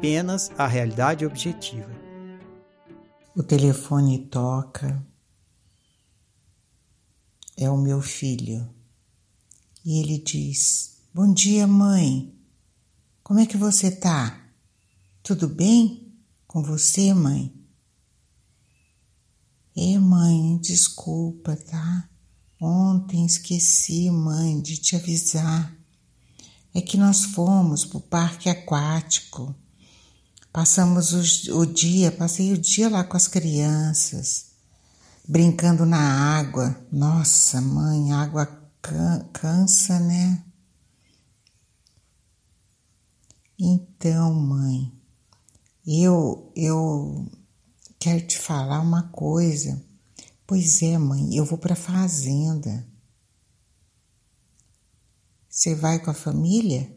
apenas a realidade objetiva. O telefone toca. É o meu filho. E ele diz: Bom dia, mãe. Como é que você tá? Tudo bem com você, mãe? É, mãe, desculpa, tá? Ontem esqueci, mãe, de te avisar. É que nós fomos pro parque aquático. Passamos o, o dia, passei o dia lá com as crianças, brincando na água. Nossa, mãe, água can, cansa, né? Então, mãe, eu eu quero te falar uma coisa. Pois é, mãe, eu vou para fazenda. Você vai com a família?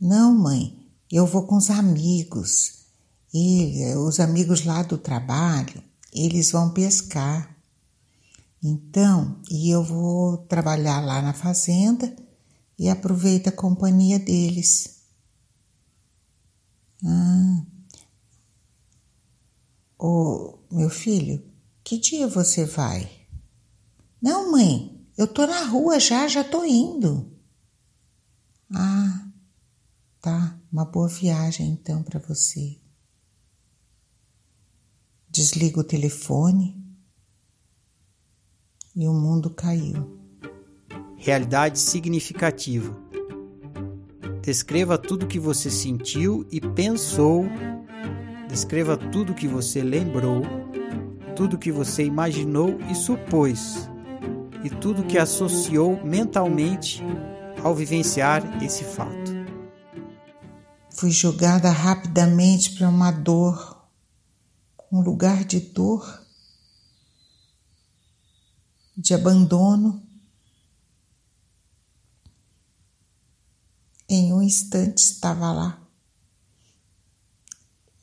Não, mãe, eu vou com os amigos. Ele, os amigos lá do trabalho, eles vão pescar. Então, e eu vou trabalhar lá na fazenda e aproveita a companhia deles. Ah. Ô, meu filho, que dia você vai? Não, mãe, eu tô na rua já, já tô indo. Ah, tá. Uma boa viagem então para você. Desliga o telefone e o mundo caiu. Realidade significativa. Descreva tudo que você sentiu e pensou. Descreva tudo que você lembrou, tudo que você imaginou e supôs, e tudo que associou mentalmente ao vivenciar esse fato. Fui jogada rapidamente para uma dor, um lugar de dor, de abandono. Em um instante estava lá,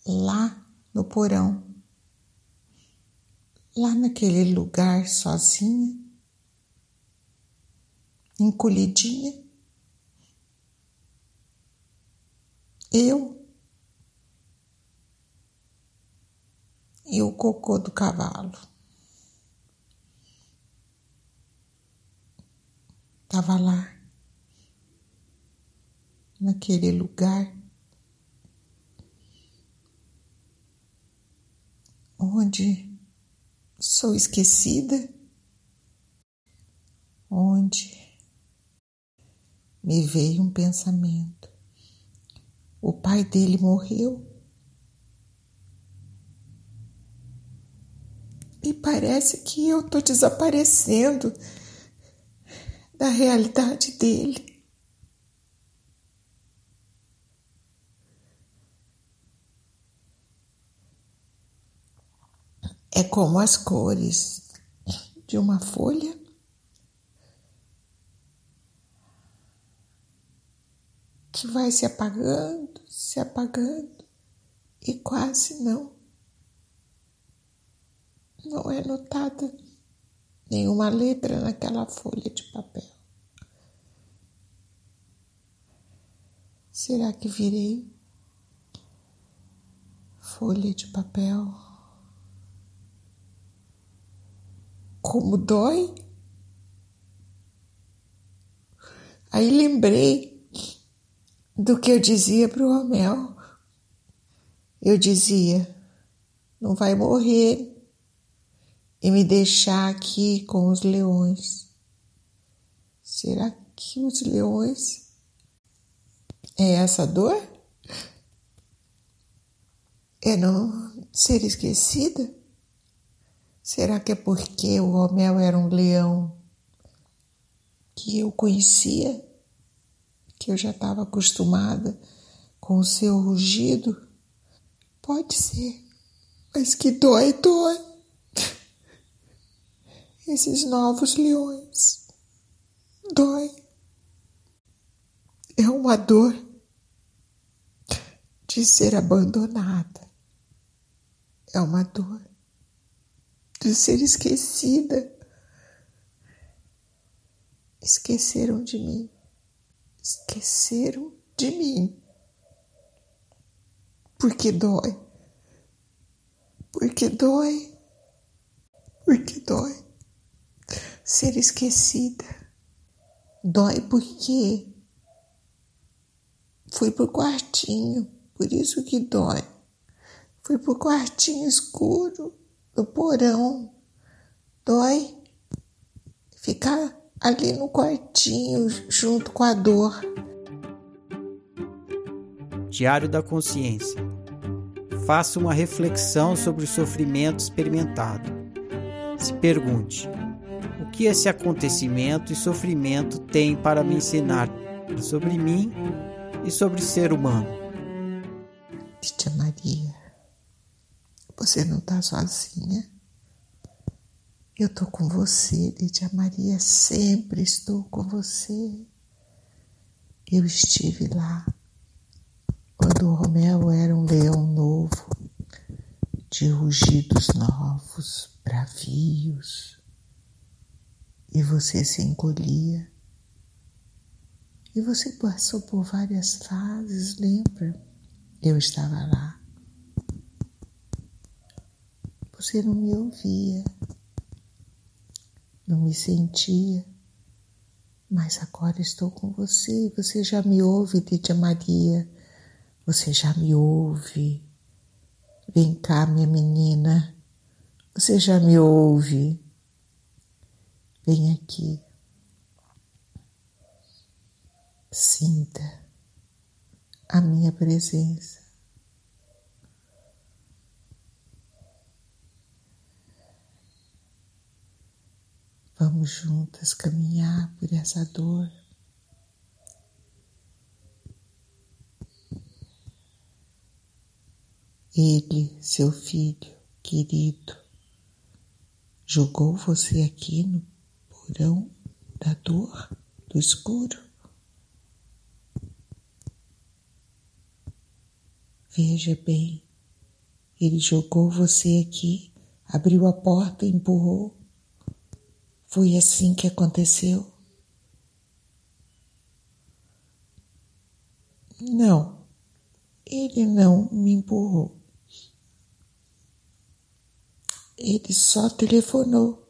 lá no porão, lá naquele lugar sozinha, encolhidinha. Eu e o cocô do cavalo. Estava lá, naquele lugar onde sou esquecida, onde me veio um pensamento. O pai dele morreu. E parece que eu tô desaparecendo da realidade dele. É como as cores de uma folha. Que vai se apagando, se apagando. e quase não. Não é notada nenhuma letra naquela folha de papel. Será que virei folha de papel? Como dói? Aí lembrei do que eu dizia para o Romel. Eu dizia: não vai morrer e me deixar aqui com os leões. Será que os leões é essa dor? É não ser esquecida? Será que é porque o Romel era um leão que eu conhecia, que eu já estava acostumada com o seu rugido? Pode ser, mas que dói, dói esses novos leões. Dói. É uma dor de ser abandonada. É uma dor de ser esquecida. Esqueceram de mim. Esqueceram de mim. Porque dói. Porque dói. Porque dói ser esquecida. Dói porque fui pro quartinho, por isso que dói. Fui pro quartinho escuro do porão. Dói ficar ali no quartinho junto com a dor. Diário da Consciência. Faça uma reflexão sobre o sofrimento experimentado. Se pergunte: que esse acontecimento e sofrimento têm para me ensinar sobre mim e sobre o ser humano. Tia Maria, você não está sozinha. Eu estou com você, Tia Maria, sempre estou com você. Eu estive lá quando o Romeu era um leão novo, de rugidos novos, bravios, e você se encolhia. E você passou por várias fases, lembra? Eu estava lá. Você não me ouvia, não me sentia, mas agora estou com você. Você já me ouve, Lídia Maria. Você já me ouve. Vem cá, minha menina. Você já me ouve. Vem aqui. Sinta a minha presença. Vamos juntas caminhar por essa dor. Ele, seu filho querido, jogou você aqui no porão da dor, do escuro. Veja bem, ele jogou você aqui, abriu a porta e empurrou. Foi assim que aconteceu? Não, ele não me empurrou. Ele só telefonou.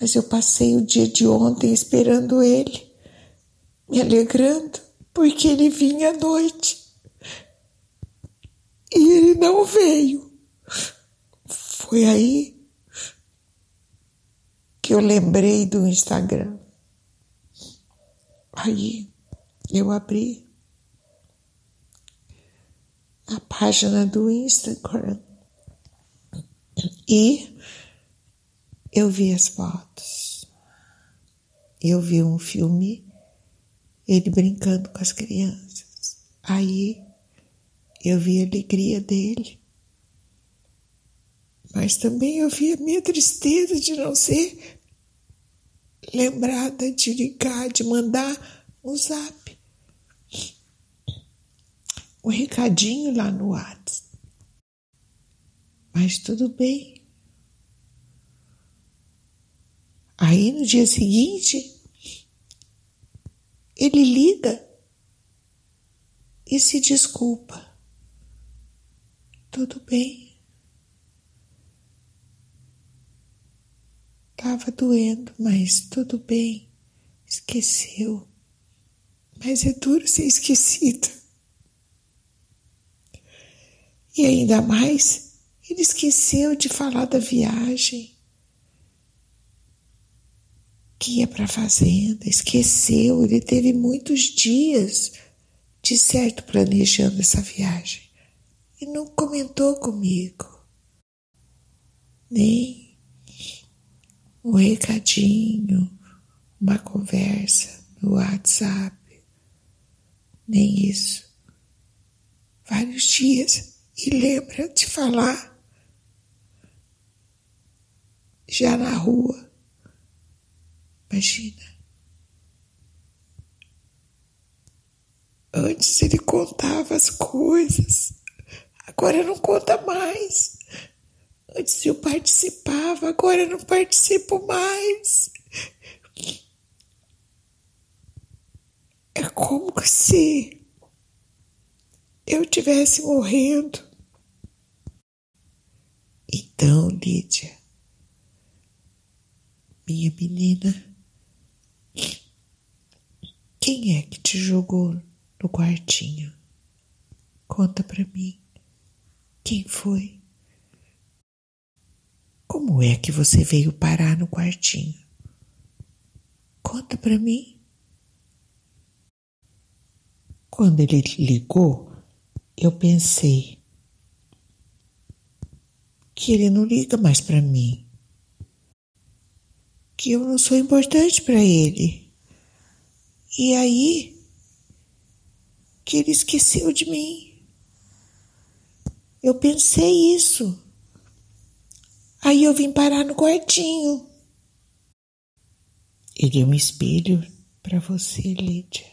Mas eu passei o dia de ontem esperando ele, me alegrando, porque ele vinha à noite. E ele não veio. Foi aí que eu lembrei do Instagram. Aí eu abri a página do Instagram e eu vi as fotos. Eu vi um filme, ele brincando com as crianças. Aí eu vi a alegria dele. Mas também eu vi a minha tristeza de não ser lembrada de ligar, de mandar um zap. um recadinho lá no WhatsApp. Mas tudo bem. Aí no dia seguinte, ele liga e se desculpa. Tudo bem. Tava doendo, mas tudo bem. Esqueceu. Mas é duro ser esquecido. E ainda mais, ele esqueceu de falar da viagem que ia para a fazenda, esqueceu, ele teve muitos dias de certo planejando essa viagem e não comentou comigo, nem um recadinho, uma conversa no WhatsApp, nem isso. Vários dias e lembra de falar já na rua Imagina. Antes ele contava as coisas, agora não conta mais. Antes eu participava, agora eu não participo mais. É como se eu tivesse morrendo. Então, Lídia, minha menina, quem é que te jogou no quartinho? Conta para mim. Quem foi? Como é que você veio parar no quartinho? Conta para mim. Quando ele ligou, eu pensei que ele não liga mais para mim, que eu não sou importante para ele. E aí que ele esqueceu de mim. Eu pensei isso. Aí eu vim parar no quartinho. Ele é um espelho para você, Lídia.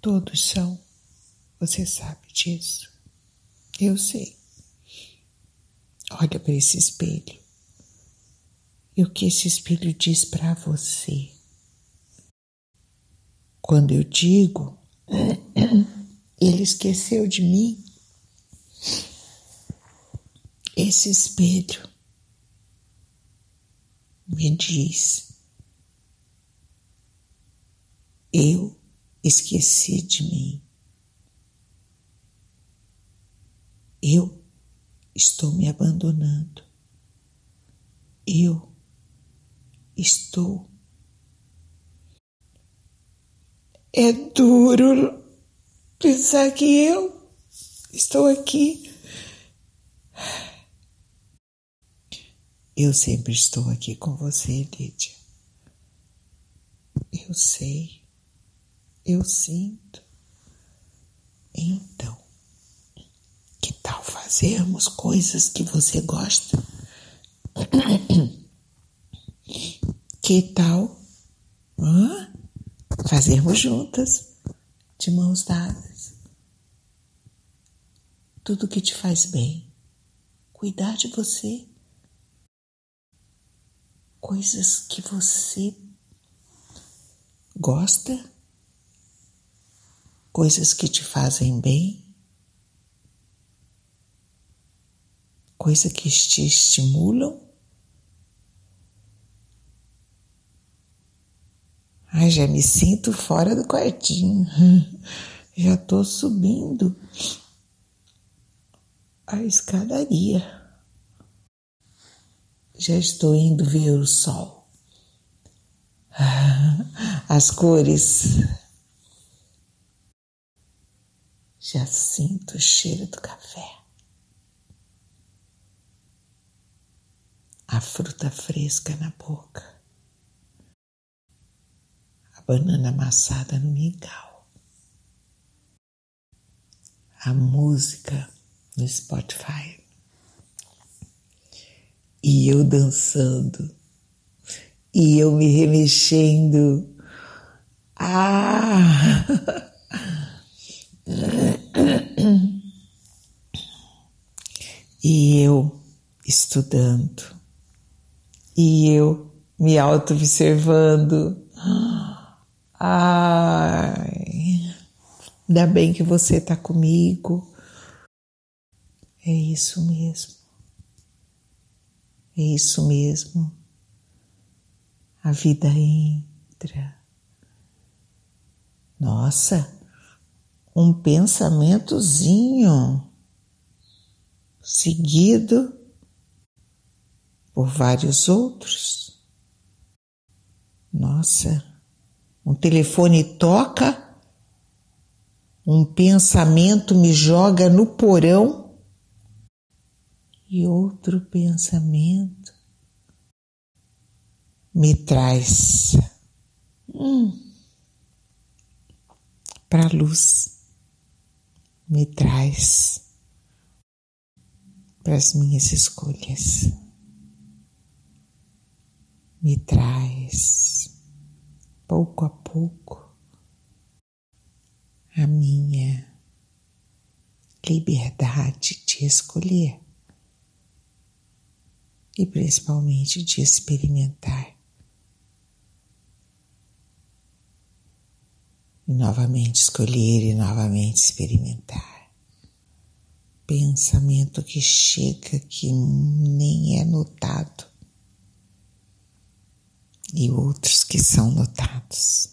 Todos são. Você sabe disso. Eu sei. Olha para esse espelho. E o que esse espelho diz para você? Quando eu digo, ele esqueceu de mim, esse espelho me diz: eu esqueci de mim. Eu estou me abandonando. Eu estou É duro pensar que eu estou aqui. Eu sempre estou aqui com você, Lídia. Eu sei, eu sinto. Então, que tal fazermos coisas que você gosta? Que tal? Hã? fazermos juntas, de mãos dadas. Tudo que te faz bem, cuidar de você, coisas que você gosta, coisas que te fazem bem, coisas que te estimulam Ai, já me sinto fora do quartinho. Já estou subindo a escadaria. Já estou indo ver o sol. As cores. Já sinto o cheiro do café. A fruta fresca na boca banana amassada no mingau. A música no Spotify. E eu dançando. E eu me remexendo. Ah! E eu estudando, e eu me auto-observando. Ai, ainda bem que você está comigo. É isso mesmo. É isso mesmo. A vida entra. Nossa, um pensamentozinho seguido por vários outros. Nossa, um telefone toca, um pensamento me joga no porão e outro pensamento me traz hum, para a luz, me traz para as minhas escolhas me traz pouco a pouco a minha liberdade de escolher e principalmente de experimentar. E novamente escolher e novamente experimentar. Pensamento que chega que nem é notado e outros que são notados,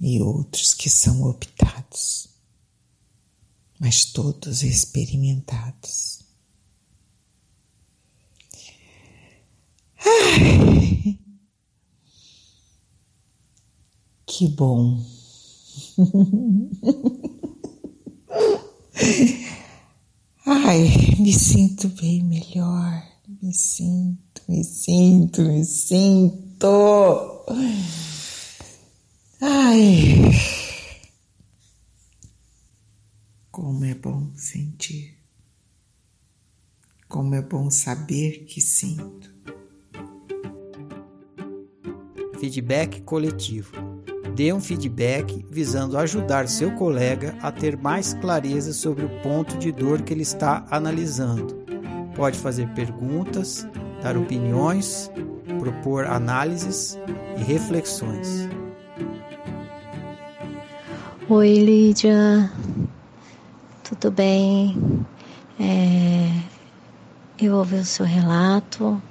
e outros que são optados, mas todos experimentados. Ai, que bom. Ai, me sinto bem melhor, me sinto me sinto, me sinto. Ai. Como é bom sentir. Como é bom saber que sinto. Feedback coletivo. Dê um feedback visando ajudar seu colega a ter mais clareza sobre o ponto de dor que ele está analisando. Pode fazer perguntas, dar opiniões, propor análises e reflexões. Oi, Lídia, tudo bem? É, eu ouvi o seu relato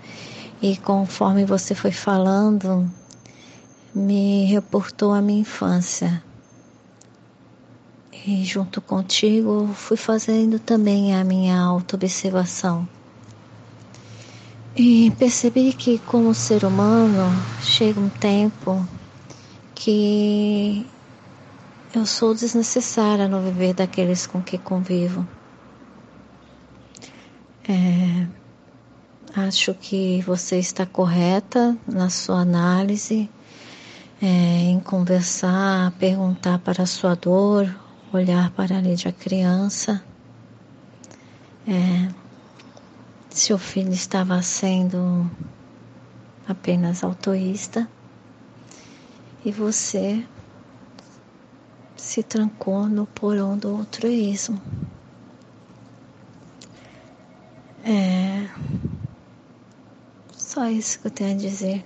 e conforme você foi falando, me reportou a minha infância. E junto contigo fui fazendo também a minha autoobservação. E percebi que, como ser humano, chega um tempo que eu sou desnecessária no viver daqueles com que convivo. É, acho que você está correta na sua análise, é, em conversar, perguntar para a sua dor, olhar para a de criança. É, seu filho estava sendo apenas autoísta e você se trancou no porão do altruísmo. É só isso que eu tenho a dizer.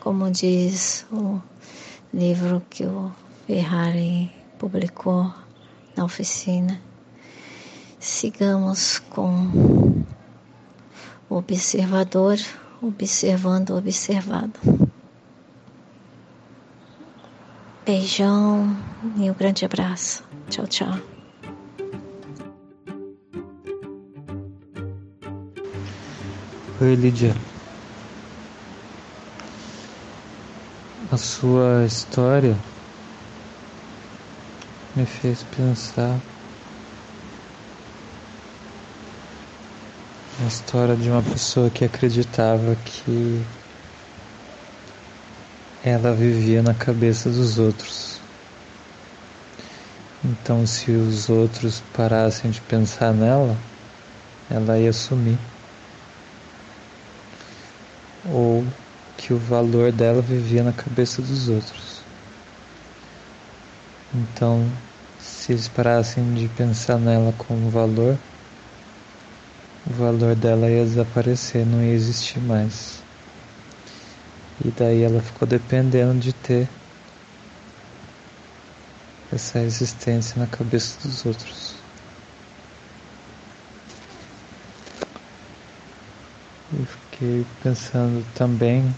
Como diz o livro que o Ferrari publicou na oficina, sigamos com observador observando o observado. Beijão e um grande abraço. Tchau, tchau. Oi, Lídia. A sua história me fez pensar Uma história de uma pessoa que acreditava que ela vivia na cabeça dos outros. Então, se os outros parassem de pensar nela, ela ia sumir. Ou que o valor dela vivia na cabeça dos outros. Então, se eles parassem de pensar nela como valor, o valor dela ia desaparecer, não ia existir mais. E daí ela ficou dependendo de ter essa existência na cabeça dos outros. Eu fiquei pensando também,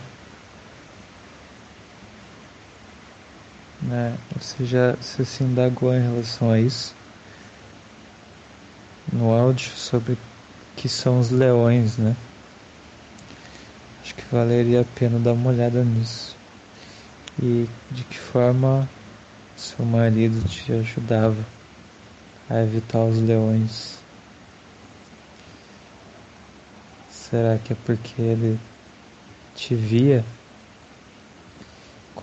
né? Você já se, se indagou em relação a isso no áudio sobre que são os leões, né? Acho que valeria a pena dar uma olhada nisso. E de que forma seu marido te ajudava a evitar os leões. Será que é porque ele te via?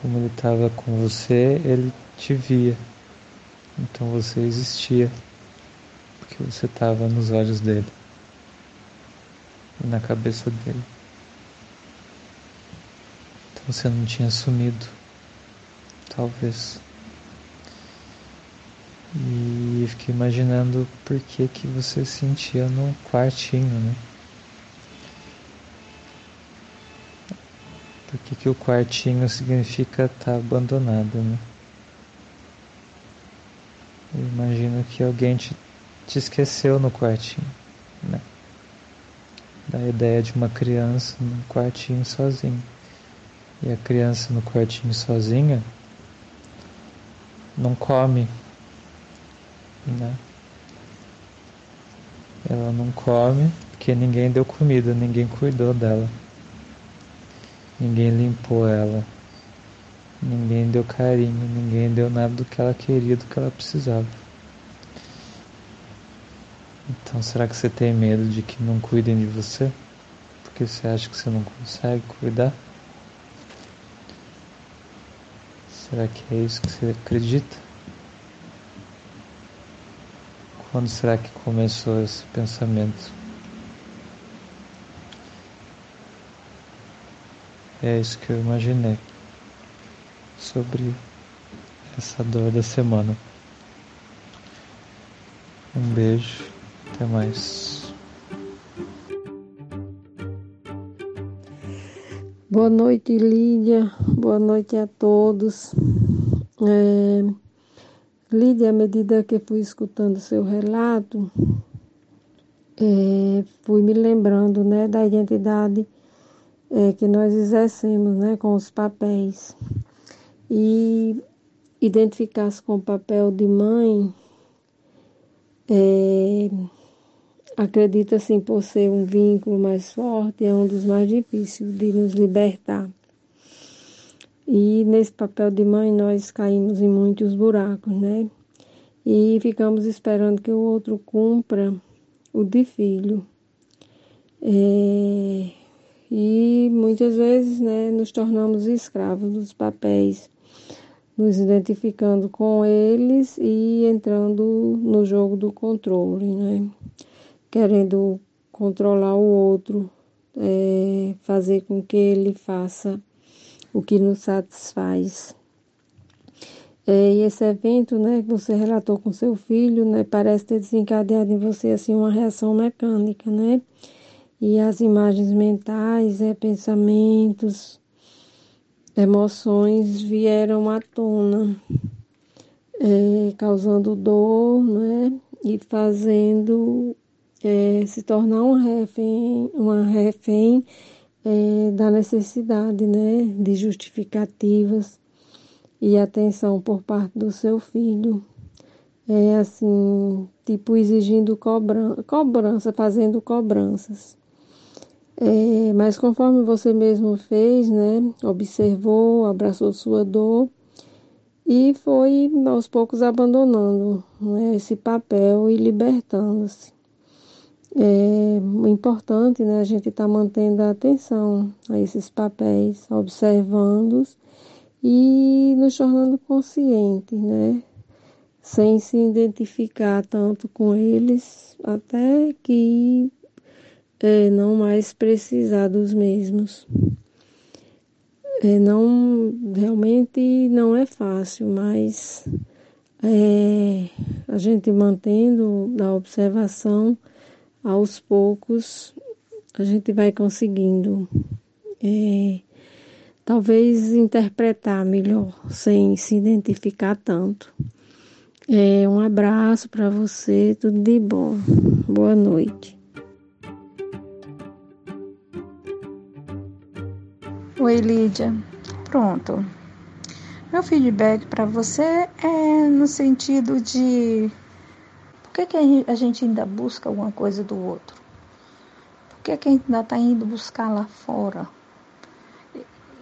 Como ele estava com você, ele te via. Então você existia, porque você estava nos olhos dele e na cabeça dele. Então você não tinha sumido, talvez. E fiquei imaginando por que, que você sentia no quartinho, né? Por que, que o quartinho significa estar tá abandonado, né? Eu imagino que alguém te, te esqueceu no quartinho, né? Da ideia de uma criança no quartinho sozinha. E a criança no quartinho sozinha não come né? Ela não come porque ninguém deu comida, ninguém cuidou dela. Ninguém limpou ela. Ninguém deu carinho, ninguém deu nada do que ela queria, do que ela precisava. Então, será que você tem medo de que não cuidem de você? Porque você acha que você não consegue cuidar? Será que é isso que você acredita? Quando será que começou esse pensamento? É isso que eu imaginei sobre essa dor da semana. Um beijo, até mais. Boa noite, Lídia. Boa noite a todos. É... Lídia, à medida que fui escutando seu relato, é, fui me lembrando né, da identidade é, que nós exercemos né, com os papéis. E identificar-se com o papel de mãe, é, acredito assim, por ser um vínculo mais forte, é um dos mais difíceis de nos libertar. E nesse papel de mãe nós caímos em muitos buracos, né? E ficamos esperando que o outro cumpra o de filho. É, e muitas vezes né, nos tornamos escravos dos papéis, nos identificando com eles e entrando no jogo do controle, né? Querendo controlar o outro, é, fazer com que ele faça o que nos satisfaz. É, e esse evento, né, que você relatou com seu filho, né, parece ter desencadeado em você assim uma reação mecânica, né? E as imagens mentais, é, pensamentos, emoções vieram à tona, é, causando dor, né? E fazendo é, se tornar um refém, uma refém é, da necessidade né, de justificativas e atenção por parte do seu filho. É assim, tipo exigindo cobrança, cobrança fazendo cobranças. É, mas conforme você mesmo fez, né, observou, abraçou sua dor e foi aos poucos abandonando né, esse papel e libertando-se é importante né, a gente estar tá mantendo a atenção a esses papéis, observando-os e nos tornando conscientes, né? Sem se identificar tanto com eles, até que é, não mais precisar dos mesmos. É, não, realmente não é fácil, mas é, a gente mantendo a observação, aos poucos a gente vai conseguindo é, talvez interpretar melhor, sem se identificar tanto. É, um abraço para você, tudo de bom. Boa noite. Oi, Lídia. Pronto. Meu feedback para você é no sentido de por que, que a gente ainda busca alguma coisa do outro? Por que, que a gente ainda está indo buscar lá fora?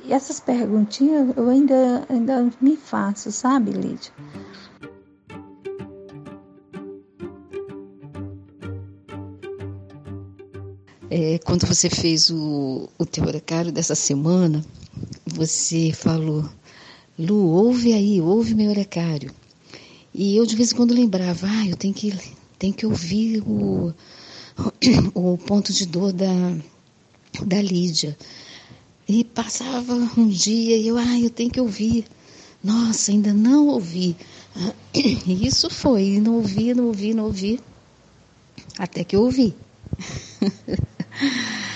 E essas perguntinhas eu ainda, ainda me faço, sabe, Lídia? É, quando você fez o, o teu dessa semana, você falou Lu, ouve aí, ouve meu orecário. E eu de vez em quando lembrava, ah, eu tenho que, tenho que ouvir o, o ponto de dor da, da Lídia. E passava um dia e eu, ah, eu tenho que ouvir. Nossa, ainda não ouvi. E isso foi, não ouvi, não ouvi, não ouvi. Até que eu ouvi.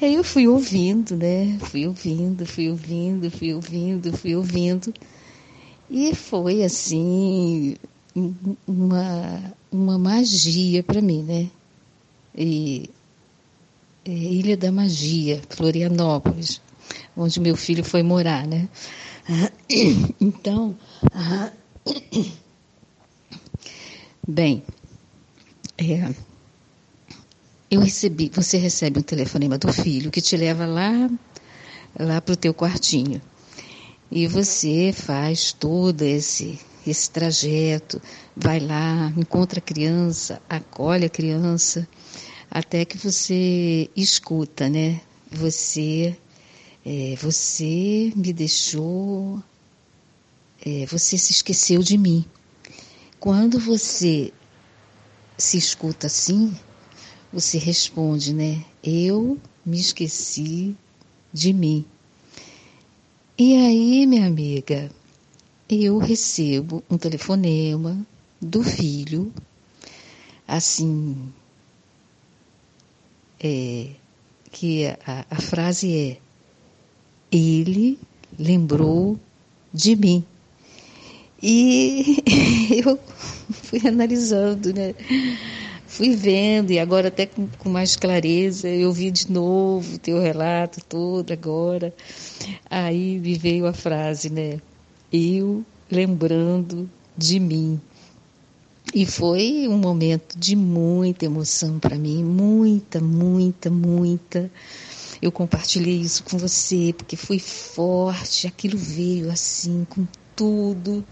E aí eu fui ouvindo, né? Fui ouvindo, fui ouvindo, fui ouvindo, fui ouvindo. E foi assim uma, uma magia para mim, né? E, é, Ilha da Magia, Florianópolis, onde meu filho foi morar, né? Então, bem, é, eu recebi, você recebe um telefonema do filho que te leva lá, lá para o teu quartinho. E você faz todo esse, esse trajeto, vai lá, encontra a criança, acolhe a criança, até que você escuta, né? Você, é, você me deixou, é, você se esqueceu de mim. Quando você se escuta assim, você responde, né? Eu me esqueci de mim. E aí, minha amiga, eu recebo um telefonema do filho, assim, é, que a, a frase é: Ele lembrou de mim. E eu fui analisando, né? Fui vendo e agora até com, com, mais clareza eu vi de novo o teu relato todo agora. Aí me veio a frase, né? Eu lembrando de mim. E foi um momento de muita emoção para mim, muita, muita, muita. Eu compartilhei isso com você porque foi forte, aquilo veio assim com tudo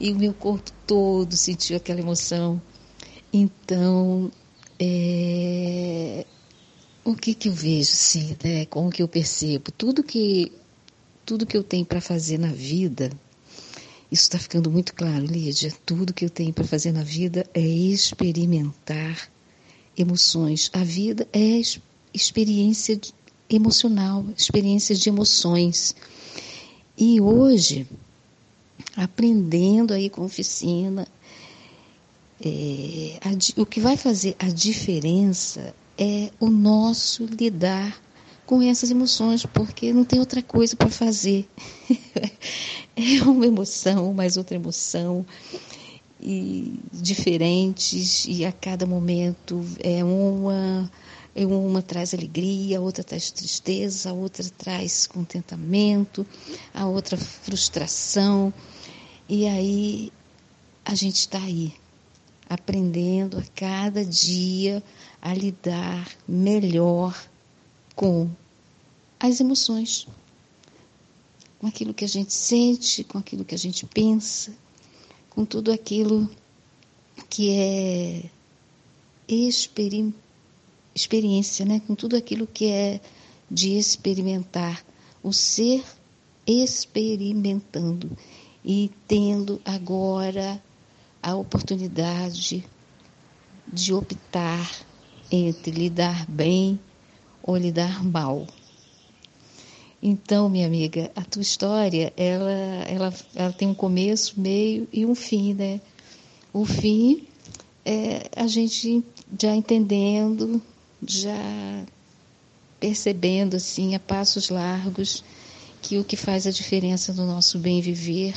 e o meu corpo todo sentiu aquela emoção. Então, é, o que, que eu vejo, sim, né? Como que eu percebo? Tudo que, tudo que eu tenho para fazer na vida, isso está ficando muito claro, Lídia. Tudo que eu tenho para fazer na vida é experimentar emoções. A vida é experiência emocional, experiência de emoções. E hoje, aprendendo aí com oficina, é, a, o que vai fazer a diferença é o nosso lidar com essas emoções, porque não tem outra coisa para fazer. é uma emoção, mais outra emoção, e diferentes, e a cada momento é uma, é uma traz alegria, a outra traz tristeza, a outra traz contentamento, a outra frustração. E aí a gente está aí aprendendo a cada dia a lidar melhor com as emoções, com aquilo que a gente sente, com aquilo que a gente pensa, com tudo aquilo que é experi experiência, né? com tudo aquilo que é de experimentar, o ser experimentando e tendo agora a oportunidade de optar entre lidar bem ou lidar mal. Então, minha amiga, a tua história, ela, ela, ela tem um começo, meio e um fim, né? o fim é a gente já entendendo, já percebendo assim a passos largos que o que faz a diferença no nosso bem viver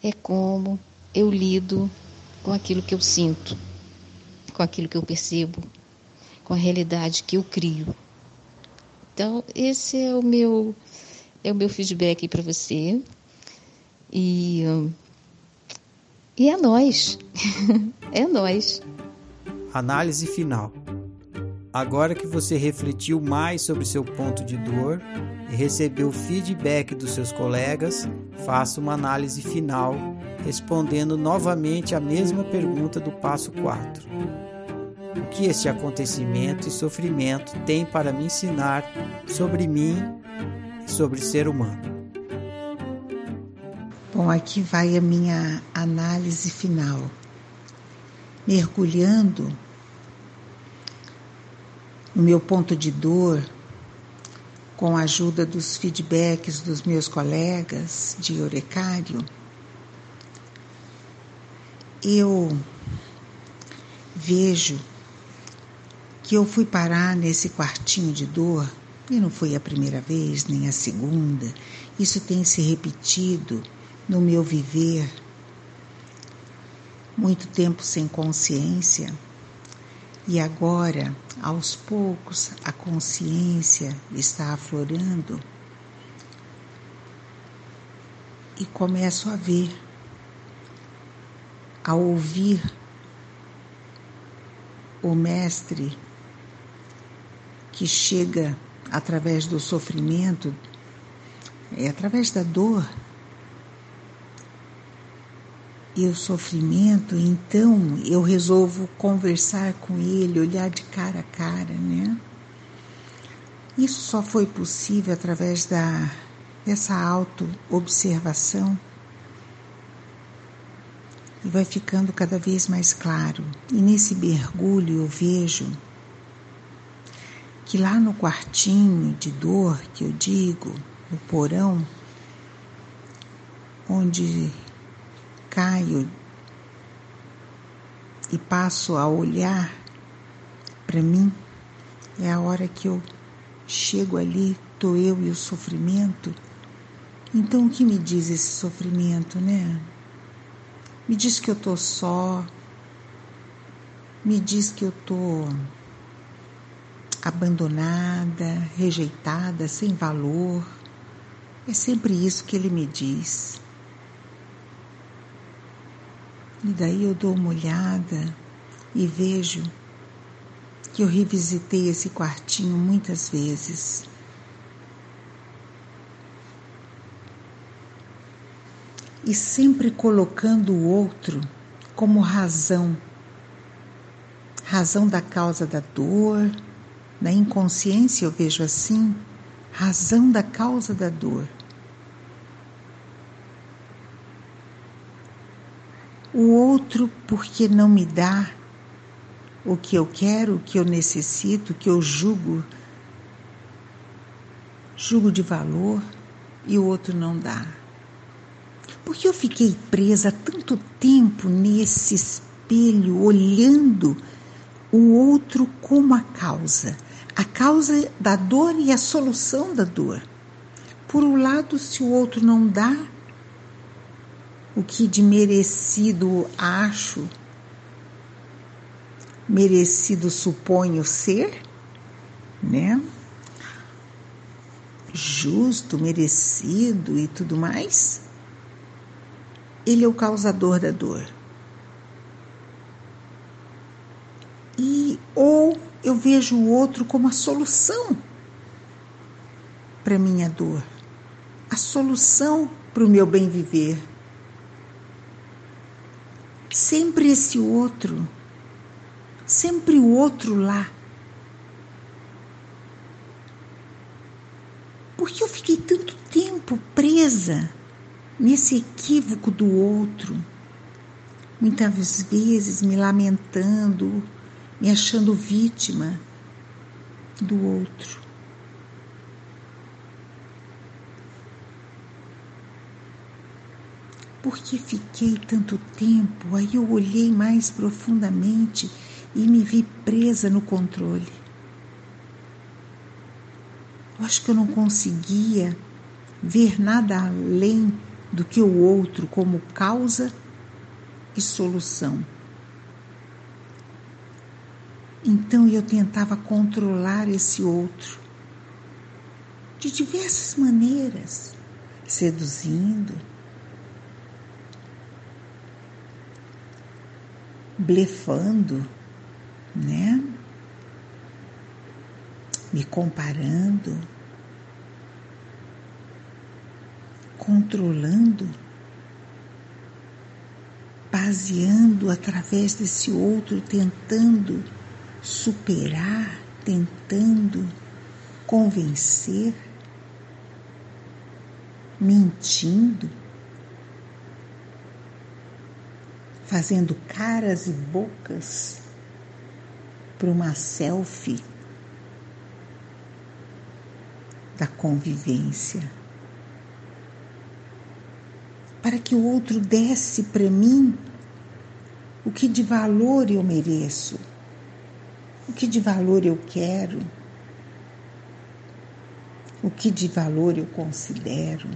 é como eu lido com aquilo que eu sinto, com aquilo que eu percebo, com a realidade que eu crio. Então, esse é o meu é o meu feedback para você. E e é nós. é nós. Análise final. Agora que você refletiu mais sobre seu ponto de dor e recebeu feedback dos seus colegas, faça uma análise final, respondendo novamente a mesma pergunta do passo 4. O que este acontecimento e sofrimento tem para me ensinar sobre mim e sobre ser humano? Bom, aqui vai a minha análise final. Mergulhando no meu ponto de dor, com a ajuda dos feedbacks dos meus colegas de Orecário, eu vejo que eu fui parar nesse quartinho de dor, e não foi a primeira vez, nem a segunda, isso tem se repetido no meu viver, muito tempo sem consciência. E agora, aos poucos, a consciência está aflorando. E começo a ver, a ouvir o Mestre que chega através do sofrimento, é através da dor e o sofrimento, então eu resolvo conversar com ele, olhar de cara a cara, né? Isso só foi possível através da dessa auto-observação e vai ficando cada vez mais claro. E nesse mergulho eu vejo que lá no quartinho de dor que eu digo, no porão, onde caio e passo a olhar para mim, é a hora que eu chego ali, tô eu e o sofrimento. Então o que me diz esse sofrimento, né? Me diz que eu tô só, me diz que eu tô abandonada, rejeitada, sem valor. É sempre isso que ele me diz. E daí eu dou uma olhada e vejo que eu revisitei esse quartinho muitas vezes. E sempre colocando o outro como razão, razão da causa da dor, na inconsciência eu vejo assim, razão da causa da dor. o outro porque não me dá o que eu quero, o que eu necessito, o que eu julgo, julgo de valor e o outro não dá. Porque eu fiquei presa tanto tempo nesse espelho, olhando o outro como a causa, a causa da dor e a solução da dor. Por um lado, se o outro não dá, o que de merecido acho, merecido suponho ser, né? Justo, merecido e tudo mais, ele é o causador da dor. E ou eu vejo o outro como a solução para minha dor, a solução para o meu bem viver sempre esse outro, sempre o outro lá. Porque eu fiquei tanto tempo presa nesse equívoco do outro, muitas vezes me lamentando, me achando vítima do outro. Por que fiquei tanto tempo? Aí eu olhei mais profundamente e me vi presa no controle. Eu acho que eu não conseguia ver nada além do que o outro como causa e solução. Então eu tentava controlar esse outro de diversas maneiras, seduzindo, blefando, né? Me comparando, controlando, baseando através desse outro, tentando superar, tentando convencer, mentindo, fazendo caras e bocas para uma selfie da convivência. Para que o outro desse para mim o que de valor eu mereço, o que de valor eu quero, o que de valor eu considero.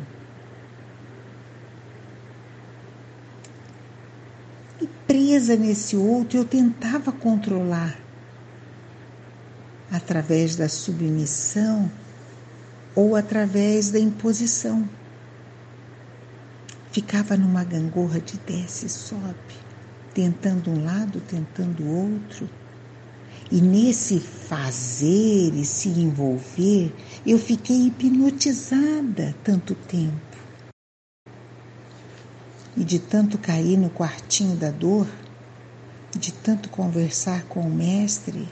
E presa nesse outro, eu tentava controlar através da submissão ou através da imposição. Ficava numa gangorra de desce e sobe, tentando um lado, tentando o outro. E nesse fazer e se envolver, eu fiquei hipnotizada tanto tempo. E de tanto cair no quartinho da dor, de tanto conversar com o mestre,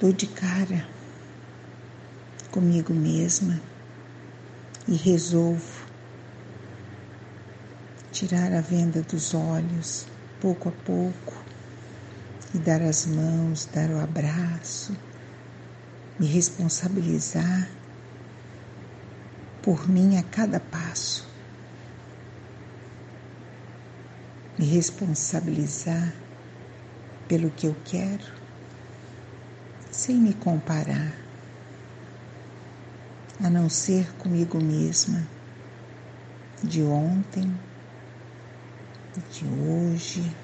dou de cara comigo mesma e resolvo tirar a venda dos olhos pouco a pouco e dar as mãos, dar o abraço, me responsabilizar por mim a cada passo, me responsabilizar pelo que eu quero, sem me comparar, a não ser comigo mesma, de ontem, de hoje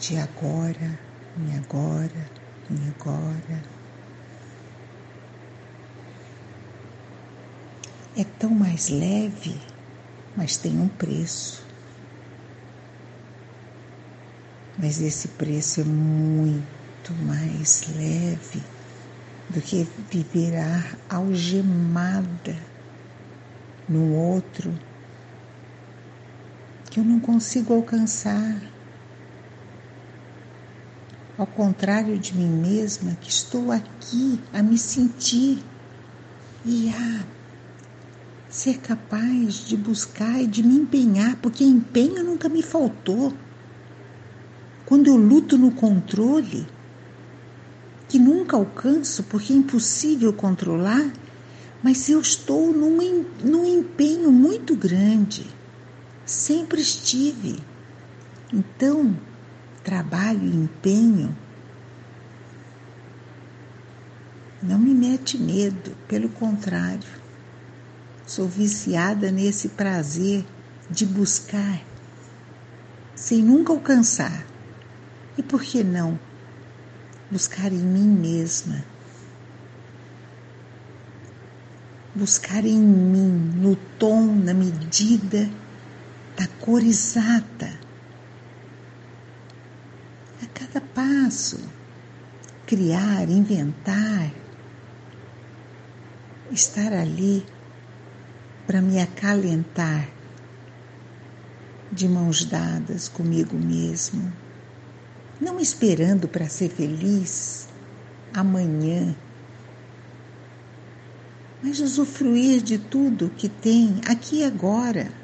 de agora, em agora, em agora. É tão mais leve, mas tem um preço. Mas esse preço é muito mais leve do que viver algemada no outro que eu não consigo alcançar ao contrário de mim mesma, que estou aqui a me sentir e a ser capaz de buscar e de me empenhar, porque empenho nunca me faltou. Quando eu luto no controle, que nunca alcanço porque é impossível controlar, mas eu estou num, num empenho muito grande. Sempre estive. Então, trabalho e empenho não me mete medo, pelo contrário, sou viciada nesse prazer de buscar sem nunca alcançar. E por que não buscar em mim mesma? Buscar em mim, no tom, na medida, da cor exata cada passo, criar, inventar, estar ali para me acalentar de mãos dadas comigo mesmo, não esperando para ser feliz amanhã, mas usufruir de tudo que tem aqui e agora.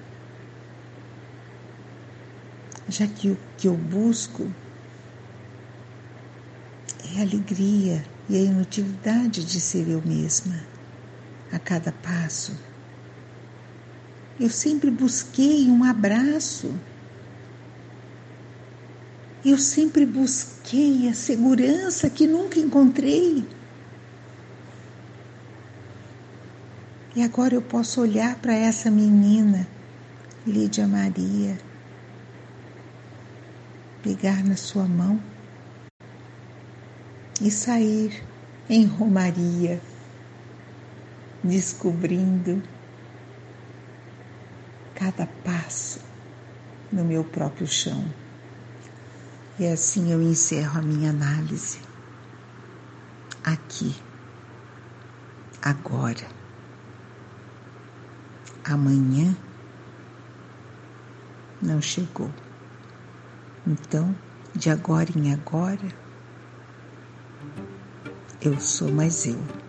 Já que o que eu busco é a alegria e a inutilidade de ser eu mesma a cada passo. Eu sempre busquei um abraço. Eu sempre busquei a segurança que nunca encontrei. E agora eu posso olhar para essa menina, Lídia Maria, pegar na sua mão e sair em Romaria, descobrindo cada passo no meu próprio chão. E assim eu encerro a minha análise. Aqui, agora. Amanhã não chegou. Então, de agora em agora, eu sou mais eu.